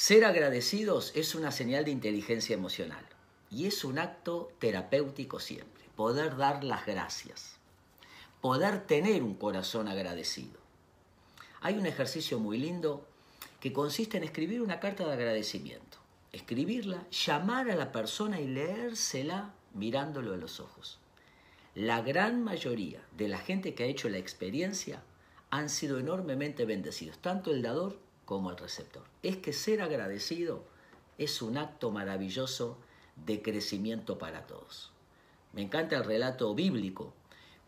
Ser agradecidos es una señal de inteligencia emocional y es un acto terapéutico siempre, poder dar las gracias, poder tener un corazón agradecido. Hay un ejercicio muy lindo que consiste en escribir una carta de agradecimiento, escribirla, llamar a la persona y leérsela mirándolo a los ojos. La gran mayoría de la gente que ha hecho la experiencia han sido enormemente bendecidos, tanto el dador como el receptor. Es que ser agradecido es un acto maravilloso de crecimiento para todos. Me encanta el relato bíblico,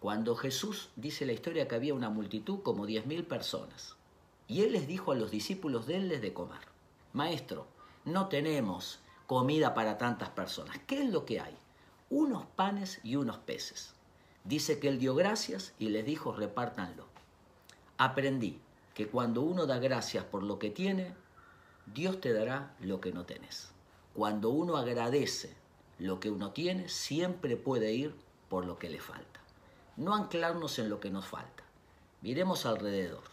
cuando Jesús dice la historia que había una multitud como diez mil personas, y él les dijo a los discípulos de él de comer, Maestro, no tenemos comida para tantas personas, ¿qué es lo que hay? Unos panes y unos peces. Dice que él dio gracias y les dijo repártanlo. Aprendí que cuando uno da gracias por lo que tiene, Dios te dará lo que no tenés. Cuando uno agradece lo que uno tiene, siempre puede ir por lo que le falta. No anclarnos en lo que nos falta. Miremos alrededor.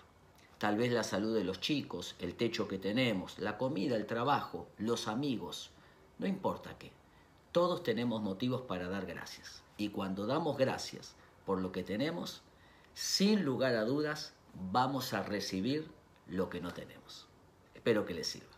Tal vez la salud de los chicos, el techo que tenemos, la comida, el trabajo, los amigos, no importa qué. Todos tenemos motivos para dar gracias. Y cuando damos gracias por lo que tenemos, sin lugar a dudas, vamos a recibir lo que no tenemos. Espero que les sirva.